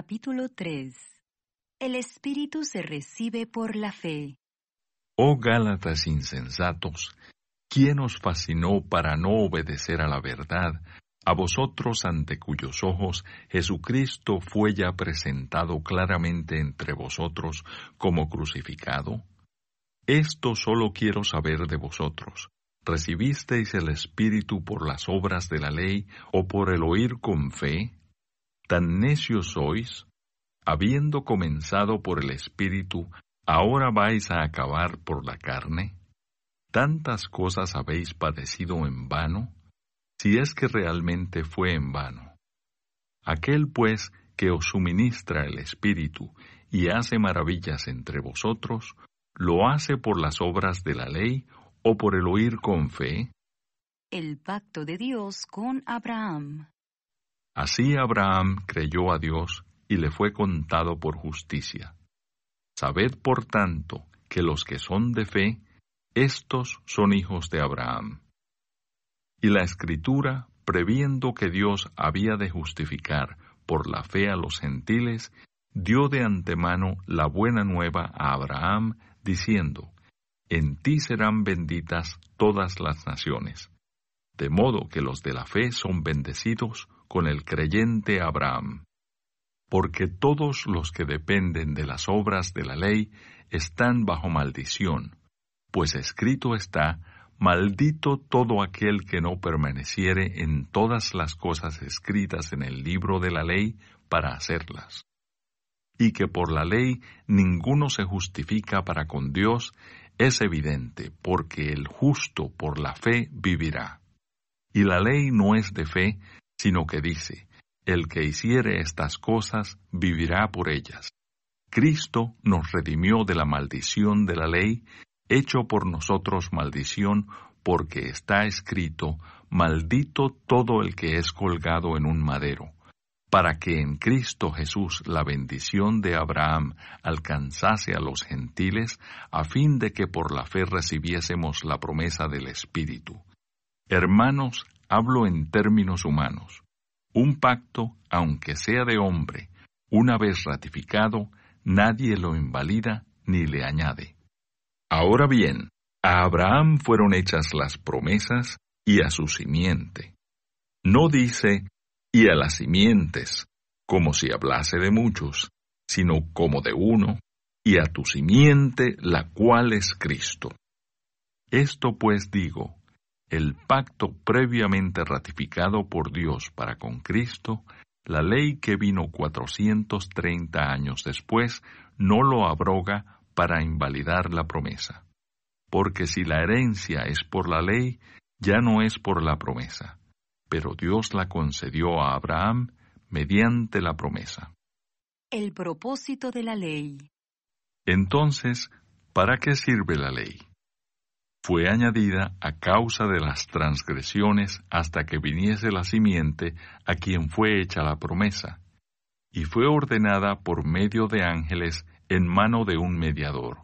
Capítulo 3 El Espíritu se recibe por la fe. Oh Gálatas insensatos, ¿quién os fascinó para no obedecer a la verdad, a vosotros ante cuyos ojos Jesucristo fue ya presentado claramente entre vosotros como crucificado? Esto solo quiero saber de vosotros. ¿Recibisteis el Espíritu por las obras de la ley o por el oír con fe? ¿Tan necios sois? Habiendo comenzado por el Espíritu, ¿ahora vais a acabar por la carne? ¿Tantas cosas habéis padecido en vano? Si es que realmente fue en vano. Aquel pues que os suministra el Espíritu y hace maravillas entre vosotros, ¿lo hace por las obras de la ley o por el oír con fe? El pacto de Dios con Abraham. Así Abraham creyó a Dios y le fue contado por justicia. Sabed, por tanto, que los que son de fe, estos son hijos de Abraham. Y la Escritura, previendo que Dios había de justificar por la fe a los gentiles, dio de antemano la buena nueva a Abraham, diciendo, En ti serán benditas todas las naciones. De modo que los de la fe son bendecidos con el creyente Abraham. Porque todos los que dependen de las obras de la ley están bajo maldición, pues escrito está, Maldito todo aquel que no permaneciere en todas las cosas escritas en el libro de la ley para hacerlas. Y que por la ley ninguno se justifica para con Dios es evidente, porque el justo por la fe vivirá. Y la ley no es de fe, sino que dice, el que hiciere estas cosas vivirá por ellas. Cristo nos redimió de la maldición de la ley, hecho por nosotros maldición, porque está escrito, maldito todo el que es colgado en un madero, para que en Cristo Jesús la bendición de Abraham alcanzase a los gentiles, a fin de que por la fe recibiésemos la promesa del Espíritu. Hermanos, hablo en términos humanos. Un pacto, aunque sea de hombre, una vez ratificado, nadie lo invalida ni le añade. Ahora bien, a Abraham fueron hechas las promesas y a su simiente. No dice, y a las simientes, como si hablase de muchos, sino como de uno, y a tu simiente, la cual es Cristo. Esto pues digo, el pacto previamente ratificado por Dios para con Cristo, la ley que vino 430 años después, no lo abroga para invalidar la promesa. Porque si la herencia es por la ley, ya no es por la promesa, pero Dios la concedió a Abraham mediante la promesa. El propósito de la ley. Entonces, ¿para qué sirve la ley? Fue añadida a causa de las transgresiones hasta que viniese la simiente a quien fue hecha la promesa, y fue ordenada por medio de ángeles en mano de un mediador.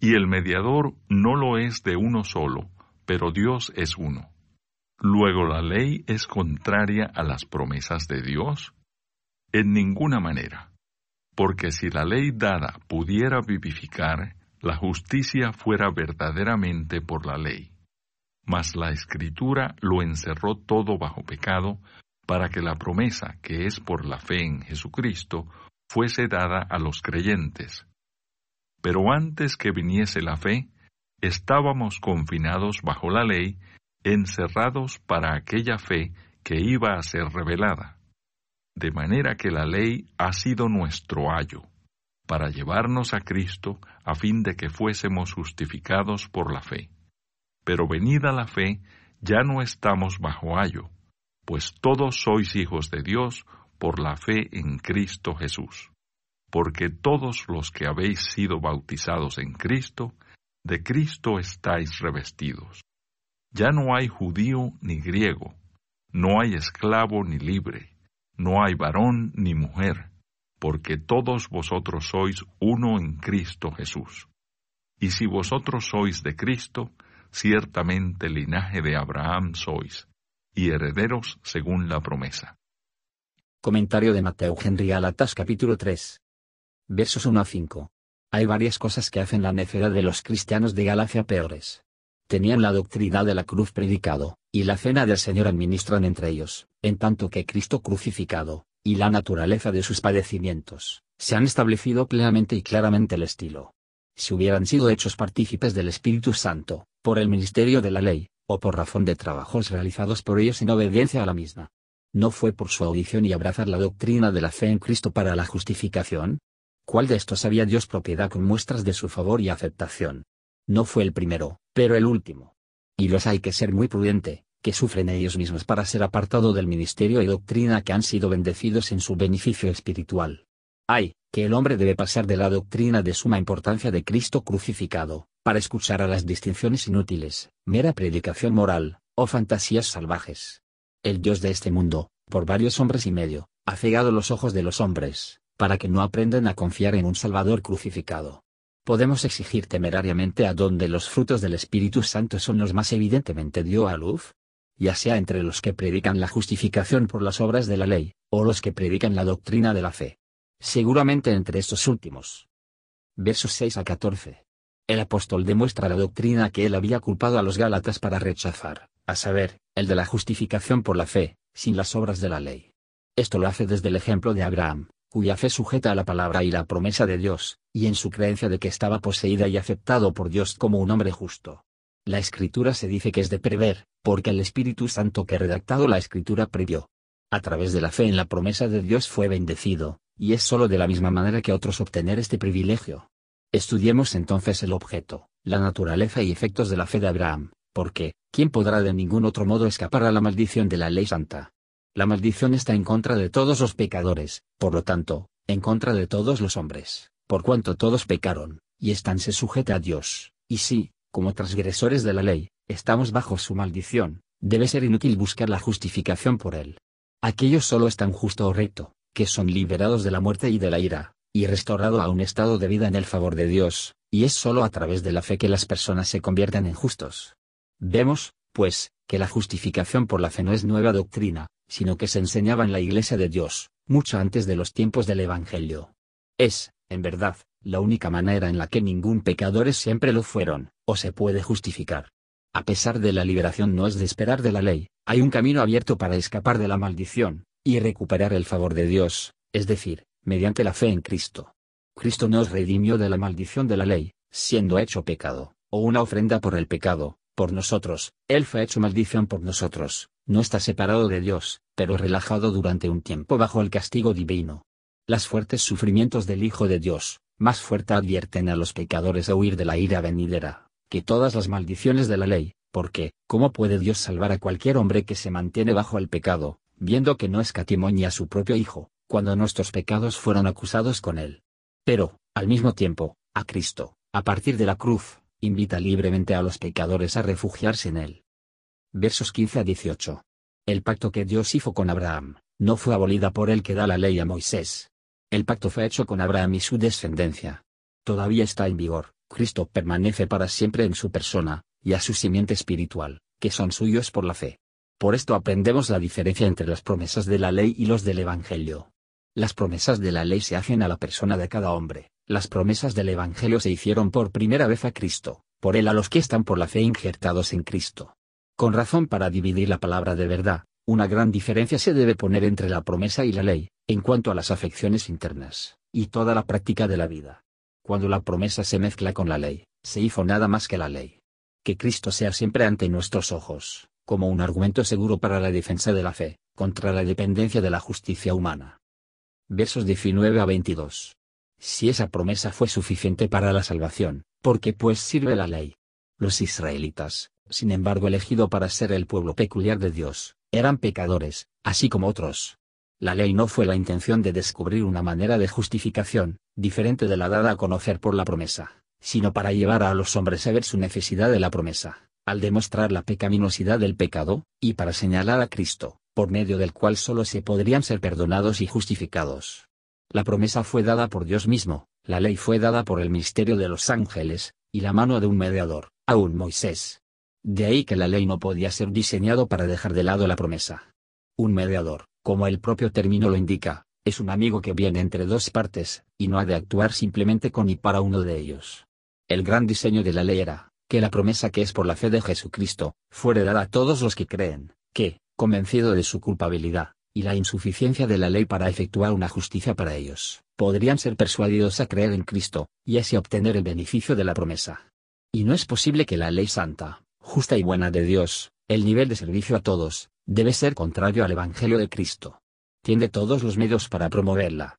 Y el mediador no lo es de uno solo, pero Dios es uno. Luego la ley es contraria a las promesas de Dios? En ninguna manera, porque si la ley dada pudiera vivificar, la justicia fuera verdaderamente por la ley. Mas la escritura lo encerró todo bajo pecado, para que la promesa, que es por la fe en Jesucristo, fuese dada a los creyentes. Pero antes que viniese la fe, estábamos confinados bajo la ley, encerrados para aquella fe que iba a ser revelada. De manera que la ley ha sido nuestro ayo para llevarnos a Cristo a fin de que fuésemos justificados por la fe. Pero venida la fe, ya no estamos bajo ayo, pues todos sois hijos de Dios por la fe en Cristo Jesús. Porque todos los que habéis sido bautizados en Cristo, de Cristo estáis revestidos. Ya no hay judío ni griego, no hay esclavo ni libre, no hay varón ni mujer porque todos vosotros sois uno en Cristo Jesús. Y si vosotros sois de Cristo, ciertamente linaje de Abraham sois, y herederos según la promesa. Comentario de Mateo Henry Galatas capítulo 3. Versos 1 a 5. Hay varias cosas que hacen la necedad de los cristianos de Galacia peores. Tenían la doctrina de la cruz predicado, y la cena del Señor administran entre ellos, en tanto que Cristo crucificado, y la naturaleza de sus padecimientos, se han establecido plenamente y claramente el estilo. Si hubieran sido hechos partícipes del Espíritu Santo, por el ministerio de la ley, o por razón de trabajos realizados por ellos en obediencia a la misma, ¿No fue por su audición y abrazar la doctrina de la fe en Cristo para la justificación? ¿Cuál de estos había Dios propiedad con muestras de su favor y aceptación? No fue el primero, pero el último. Y los hay que ser muy prudente, que sufren ellos mismos para ser apartado del ministerio y doctrina que han sido bendecidos en su beneficio espiritual. Hay, que el hombre debe pasar de la doctrina de suma importancia de Cristo crucificado, para escuchar a las distinciones inútiles, mera predicación moral, o fantasías salvajes, el Dios de este mundo, por varios hombres y medio, ha cegado los ojos de los hombres, para que no aprendan a confiar en un Salvador crucificado. Podemos exigir temerariamente a donde los frutos del Espíritu Santo son los más evidentemente dio a luz, ya sea entre los que predican la justificación por las obras de la ley, o los que predican la doctrina de la fe. Seguramente entre estos últimos. Versos 6 a 14. El apóstol demuestra la doctrina que él había culpado a los Gálatas para rechazar, a saber, el de la justificación por la fe, sin las obras de la ley. Esto lo hace desde el ejemplo de Abraham, cuya fe sujeta a la palabra y la promesa de Dios, y en su creencia de que estaba poseída y aceptado por Dios como un hombre justo. La escritura se dice que es de prever, porque el Espíritu Santo que ha redactado la escritura previó. A través de la fe en la promesa de Dios fue bendecido, y es sólo de la misma manera que otros obtener este privilegio. Estudiemos entonces el objeto, la naturaleza y efectos de la fe de Abraham, porque, ¿quién podrá de ningún otro modo escapar a la maldición de la ley santa? La maldición está en contra de todos los pecadores, por lo tanto, en contra de todos los hombres, por cuanto todos pecaron, y estánse sujeta a Dios, y si, como transgresores de la ley, estamos bajo su maldición, debe ser inútil buscar la justificación por él. Aquellos solo están justo o recto, que son liberados de la muerte y de la ira, y restaurado a un estado de vida en el favor de Dios, y es solo a través de la fe que las personas se convierten en justos. Vemos, pues, que la justificación por la fe no es nueva doctrina, sino que se enseñaba en la Iglesia de Dios, mucho antes de los tiempos del Evangelio. Es, en verdad, la única manera en la que ningún pecadores siempre lo fueron, o se puede justificar. A pesar de la liberación no es de esperar de la ley, hay un camino abierto para escapar de la maldición, y recuperar el favor de Dios, es decir, mediante la fe en Cristo. Cristo nos redimió de la maldición de la ley, siendo hecho pecado, o una ofrenda por el pecado, por nosotros, Él fue hecho maldición por nosotros, no está separado de Dios, pero relajado durante un tiempo bajo el castigo divino. Las fuertes sufrimientos del Hijo de Dios, más fuerte advierten a los pecadores a huir de la ira venidera, que todas las maldiciones de la ley, porque, ¿cómo puede Dios salvar a cualquier hombre que se mantiene bajo el pecado, viendo que no escatimó ni a su propio Hijo, cuando nuestros pecados fueron acusados con él? Pero, al mismo tiempo, a Cristo, a partir de la cruz, invita libremente a los pecadores a refugiarse en él. Versos 15 a 18. El pacto que Dios hizo con Abraham, no fue abolida por el que da la ley a Moisés. El pacto fue hecho con Abraham y su descendencia. Todavía está en vigor, Cristo permanece para siempre en su persona, y a su simiente espiritual, que son suyos por la fe. Por esto aprendemos la diferencia entre las promesas de la ley y los del Evangelio. Las promesas de la ley se hacen a la persona de cada hombre, las promesas del Evangelio se hicieron por primera vez a Cristo, por él a los que están por la fe injertados en Cristo. Con razón para dividir la palabra de verdad, una gran diferencia se debe poner entre la promesa y la ley, en cuanto a las afecciones internas, y toda la práctica de la vida. Cuando la promesa se mezcla con la ley, se hizo nada más que la ley. Que Cristo sea siempre ante nuestros ojos, como un argumento seguro para la defensa de la fe, contra la dependencia de la justicia humana. Versos 19 a 22 si esa promesa fue suficiente para la salvación, ¿por qué pues sirve la ley? Los israelitas, sin embargo elegido para ser el pueblo peculiar de Dios, eran pecadores, así como otros. La ley no fue la intención de descubrir una manera de justificación, diferente de la dada a conocer por la promesa, sino para llevar a los hombres a ver su necesidad de la promesa, al demostrar la pecaminosidad del pecado, y para señalar a Cristo, por medio del cual solo se podrían ser perdonados y justificados. La promesa fue dada por Dios mismo, la ley fue dada por el misterio de los ángeles, y la mano de un mediador, aún Moisés. De ahí que la ley no podía ser diseñado para dejar de lado la promesa. Un mediador, como el propio término lo indica, es un amigo que viene entre dos partes, y no ha de actuar simplemente con y para uno de ellos. El gran diseño de la ley era, que la promesa que es por la fe de Jesucristo, fuere dada a todos los que creen, que, convencido de su culpabilidad, y la insuficiencia de la ley para efectuar una justicia para ellos, podrían ser persuadidos a creer en Cristo, y así obtener el beneficio de la promesa. Y no es posible que la ley santa, justa y buena de Dios, el nivel de servicio a todos, debe ser contrario al Evangelio de Cristo. Tiende todos los medios para promoverla.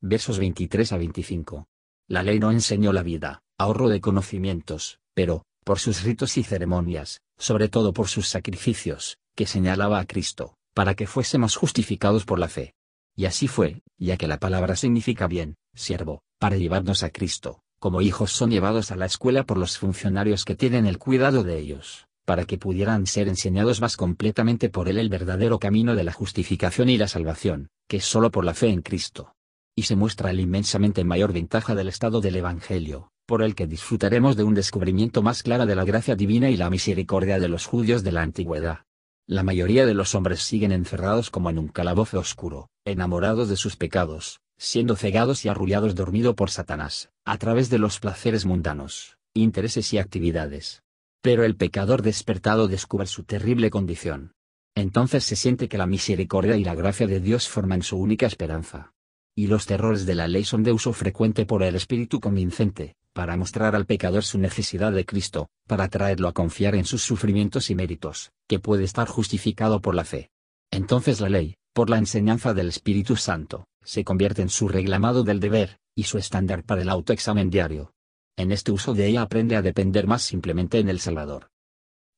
Versos 23 a 25. La ley no enseñó la vida, ahorro de conocimientos, pero, por sus ritos y ceremonias, sobre todo por sus sacrificios, que señalaba a Cristo, para que fuésemos justificados por la fe. Y así fue, ya que la palabra significa bien, siervo, para llevarnos a Cristo, como hijos son llevados a la escuela por los funcionarios que tienen el cuidado de ellos, para que pudieran ser enseñados más completamente por él el verdadero camino de la justificación y la salvación, que es solo por la fe en Cristo. Y se muestra la inmensamente mayor ventaja del estado del Evangelio, por el que disfrutaremos de un descubrimiento más claro de la gracia divina y la misericordia de los judíos de la antigüedad. La mayoría de los hombres siguen encerrados como en un calabozo oscuro, enamorados de sus pecados, siendo cegados y arrullados dormido por Satanás, a través de los placeres mundanos, intereses y actividades. Pero el pecador despertado descubre su terrible condición. Entonces se siente que la misericordia y la gracia de Dios forman su única esperanza. Y los terrores de la ley son de uso frecuente por el espíritu convincente, para mostrar al pecador su necesidad de Cristo, para traerlo a confiar en sus sufrimientos y méritos, que puede estar justificado por la fe. Entonces la ley, por la enseñanza del Espíritu Santo, se convierte en su reglamado del deber, y su estándar para el autoexamen diario. En este uso de ella aprende a depender más simplemente en el Salvador.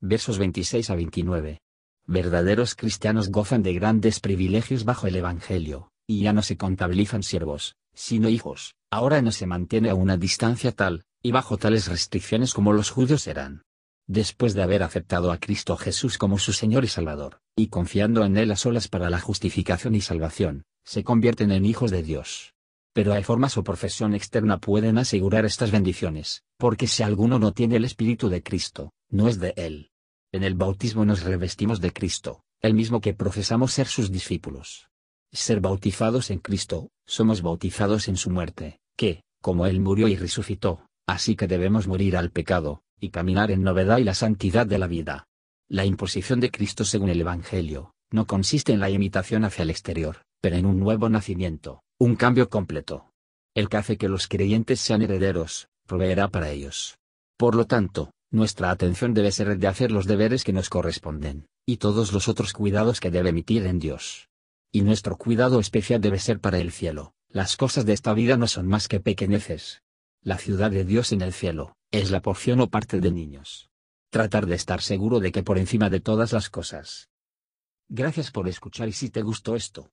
Versos 26 a 29. Verdaderos cristianos gozan de grandes privilegios bajo el Evangelio, y ya no se contabilizan siervos, sino hijos, ahora no se mantiene a una distancia tal, y bajo tales restricciones como los judíos eran. Después de haber aceptado a Cristo Jesús como su Señor y Salvador, y confiando en Él a solas para la justificación y salvación, se convierten en hijos de Dios. Pero hay formas o profesión externa pueden asegurar estas bendiciones, porque si alguno no tiene el Espíritu de Cristo, no es de Él. En el bautismo nos revestimos de Cristo, el mismo que profesamos ser sus discípulos ser bautizados en Cristo, somos bautizados en su muerte, que, como Él murió y resucitó, así que debemos morir al pecado, y caminar en novedad y la santidad de la vida. La imposición de Cristo según el Evangelio, no consiste en la imitación hacia el exterior, pero en un nuevo nacimiento, un cambio completo. El que hace que los creyentes sean herederos, proveerá para ellos. Por lo tanto, nuestra atención debe ser de hacer los deberes que nos corresponden, y todos los otros cuidados que debe emitir en Dios y nuestro cuidado especial debe ser para el cielo. Las cosas de esta vida no son más que pequeñeces. La ciudad de Dios en el cielo, es la porción o parte de niños. Tratar de estar seguro de que por encima de todas las cosas. Gracias por escuchar y si te gustó esto,